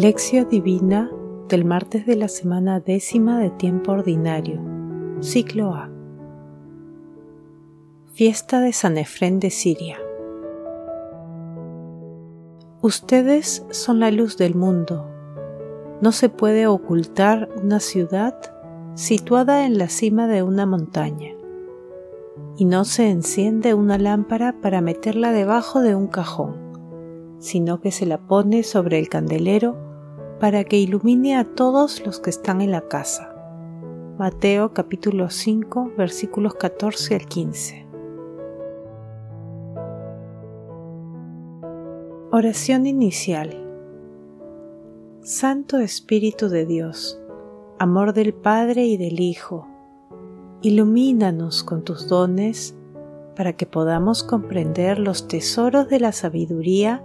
Lección Divina del martes de la semana décima de tiempo ordinario, ciclo A. Fiesta de San Efrén de Siria. Ustedes son la luz del mundo. No se puede ocultar una ciudad situada en la cima de una montaña, y no se enciende una lámpara para meterla debajo de un cajón sino que se la pone sobre el candelero para que ilumine a todos los que están en la casa. Mateo capítulo 5 versículos 14 al 15. Oración inicial. Santo Espíritu de Dios, amor del Padre y del Hijo, ilumínanos con tus dones para que podamos comprender los tesoros de la sabiduría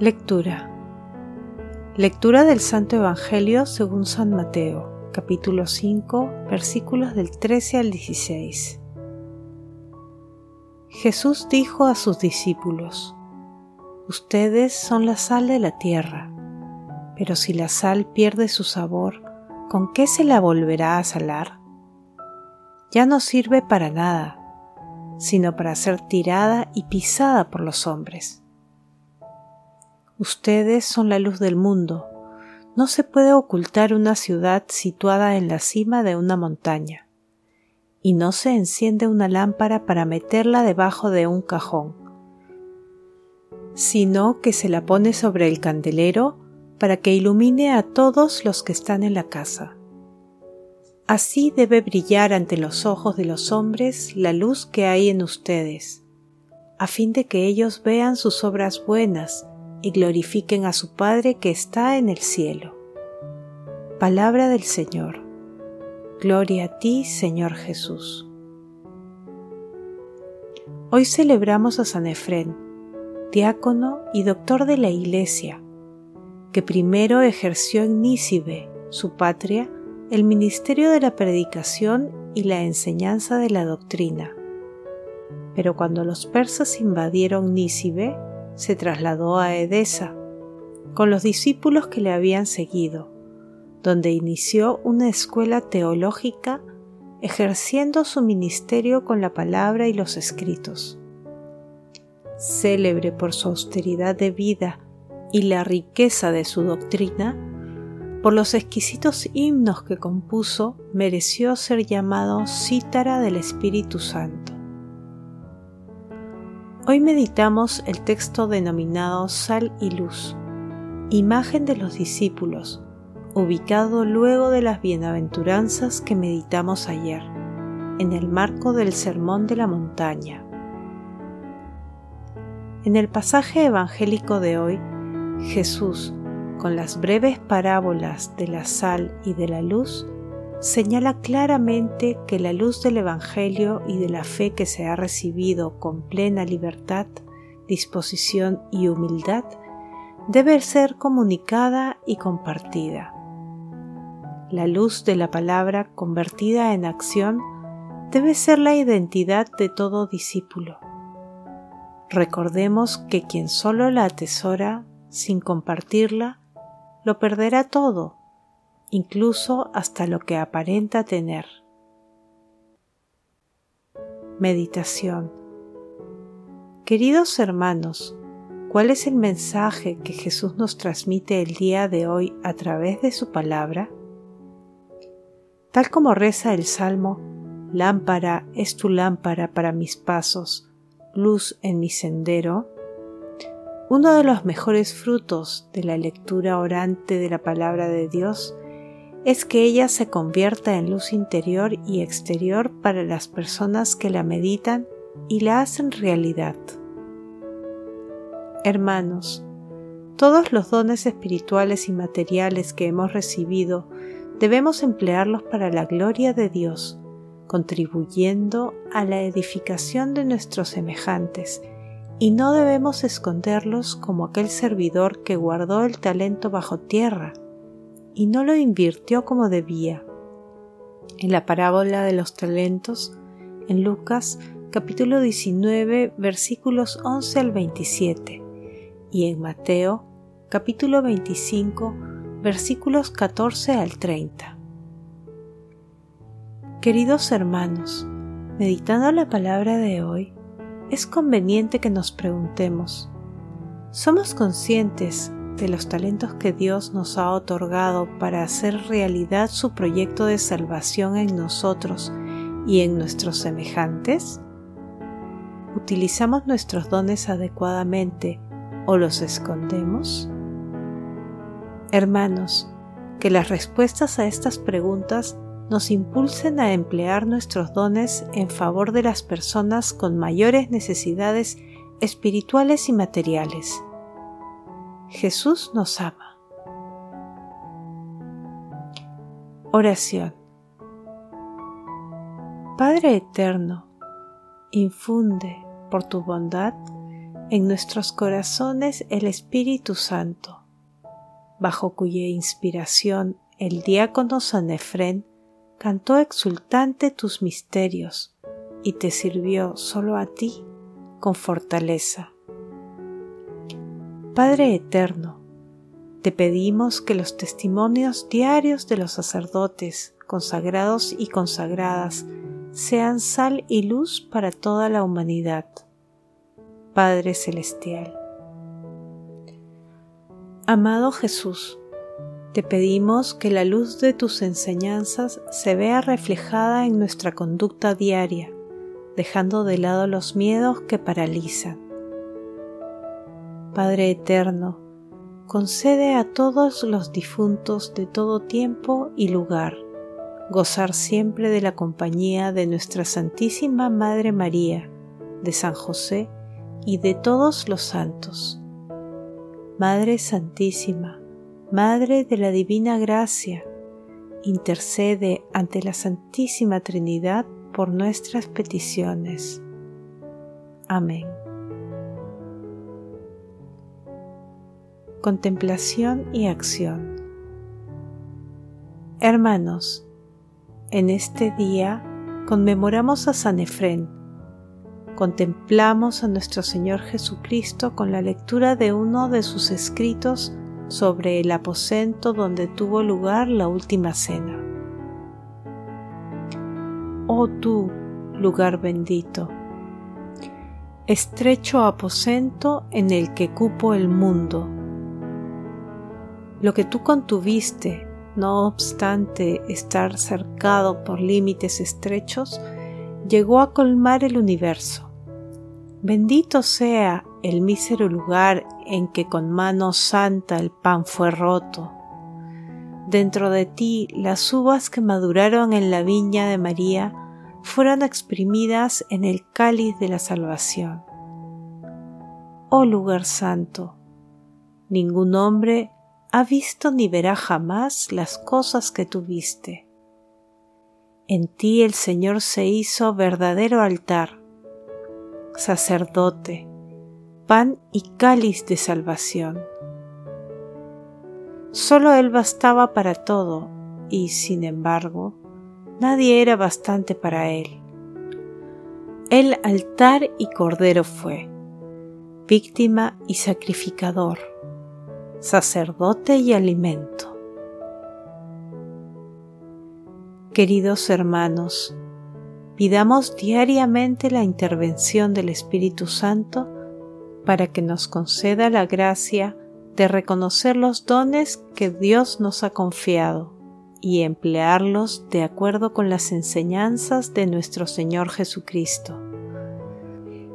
Lectura. Lectura del Santo Evangelio según San Mateo, capítulo 5, versículos del 13 al 16. Jesús dijo a sus discípulos, Ustedes son la sal de la tierra, pero si la sal pierde su sabor, ¿con qué se la volverá a salar? Ya no sirve para nada, sino para ser tirada y pisada por los hombres. Ustedes son la luz del mundo. No se puede ocultar una ciudad situada en la cima de una montaña, y no se enciende una lámpara para meterla debajo de un cajón, sino que se la pone sobre el candelero para que ilumine a todos los que están en la casa. Así debe brillar ante los ojos de los hombres la luz que hay en ustedes, a fin de que ellos vean sus obras buenas y glorifiquen a su Padre que está en el cielo. Palabra del Señor. Gloria a ti, Señor Jesús. Hoy celebramos a San Efrén, diácono y doctor de la Iglesia, que primero ejerció en Nícibe, su patria, el ministerio de la predicación y la enseñanza de la doctrina. Pero cuando los persas invadieron Nícibe, se trasladó a Edesa con los discípulos que le habían seguido, donde inició una escuela teológica ejerciendo su ministerio con la palabra y los escritos. Célebre por su austeridad de vida y la riqueza de su doctrina, por los exquisitos himnos que compuso, mereció ser llamado cítara del Espíritu Santo. Hoy meditamos el texto denominado Sal y Luz, imagen de los discípulos, ubicado luego de las bienaventuranzas que meditamos ayer, en el marco del Sermón de la Montaña. En el pasaje evangélico de hoy, Jesús, con las breves parábolas de la sal y de la luz, señala claramente que la luz del Evangelio y de la fe que se ha recibido con plena libertad, disposición y humildad debe ser comunicada y compartida. La luz de la palabra convertida en acción debe ser la identidad de todo discípulo. Recordemos que quien solo la atesora sin compartirla, lo perderá todo incluso hasta lo que aparenta tener. Meditación Queridos hermanos, ¿cuál es el mensaje que Jesús nos transmite el día de hoy a través de su palabra? Tal como reza el Salmo, Lámpara es tu lámpara para mis pasos, luz en mi sendero, uno de los mejores frutos de la lectura orante de la palabra de Dios es que ella se convierta en luz interior y exterior para las personas que la meditan y la hacen realidad. Hermanos, Todos los dones espirituales y materiales que hemos recibido debemos emplearlos para la gloria de Dios, contribuyendo a la edificación de nuestros semejantes, y no debemos esconderlos como aquel servidor que guardó el talento bajo tierra y no lo invirtió como debía. En la parábola de los talentos, en Lucas capítulo 19 versículos 11 al 27 y en Mateo capítulo 25 versículos 14 al 30. Queridos hermanos, meditando la palabra de hoy, es conveniente que nos preguntemos, ¿somos conscientes de los talentos que Dios nos ha otorgado para hacer realidad su proyecto de salvación en nosotros y en nuestros semejantes? ¿Utilizamos nuestros dones adecuadamente o los escondemos? Hermanos, que las respuestas a estas preguntas nos impulsen a emplear nuestros dones en favor de las personas con mayores necesidades espirituales y materiales. Jesús nos ama. Oración. Padre Eterno, infunde por tu bondad en nuestros corazones el Espíritu Santo, bajo cuya inspiración el diácono Sanefrén cantó exultante tus misterios y te sirvió solo a ti con fortaleza. Padre Eterno, te pedimos que los testimonios diarios de los sacerdotes, consagrados y consagradas, sean sal y luz para toda la humanidad. Padre Celestial. Amado Jesús, te pedimos que la luz de tus enseñanzas se vea reflejada en nuestra conducta diaria, dejando de lado los miedos que paralizan. Padre Eterno, concede a todos los difuntos de todo tiempo y lugar gozar siempre de la compañía de nuestra Santísima Madre María, de San José y de todos los santos. Madre Santísima, Madre de la Divina Gracia, intercede ante la Santísima Trinidad por nuestras peticiones. Amén. Contemplación y acción Hermanos, en este día conmemoramos a San Efrén. Contemplamos a nuestro Señor Jesucristo con la lectura de uno de sus escritos sobre el aposento donde tuvo lugar la última cena. Oh tú, lugar bendito, estrecho aposento en el que cupo el mundo. Lo que tú contuviste no obstante estar cercado por límites estrechos, llegó a colmar el universo. Bendito sea el mísero lugar en que con mano santa el pan fue roto. Dentro de ti las uvas que maduraron en la viña de María fueron exprimidas en el cáliz de la salvación. Oh lugar santo, ningún hombre ha visto ni verá jamás las cosas que tú viste. En ti el Señor se hizo verdadero altar, sacerdote, pan y cáliz de salvación. Solo Él bastaba para todo y, sin embargo, nadie era bastante para Él. El altar y cordero fue, víctima y sacrificador sacerdote y alimento. Queridos hermanos, pidamos diariamente la intervención del Espíritu Santo para que nos conceda la gracia de reconocer los dones que Dios nos ha confiado y emplearlos de acuerdo con las enseñanzas de nuestro Señor Jesucristo.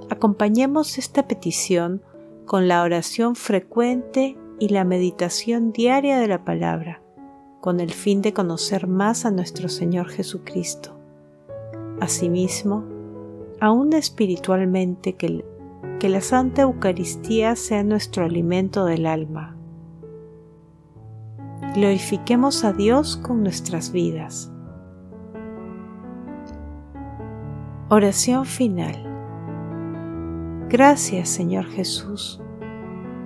Acompañemos esta petición con la oración frecuente y la meditación diaria de la palabra, con el fin de conocer más a nuestro Señor Jesucristo. Asimismo, aún espiritualmente que, la Santa Eucaristía sea nuestro alimento del alma. Glorifiquemos a Dios con nuestras vidas. Oración final. Gracias Señor Jesús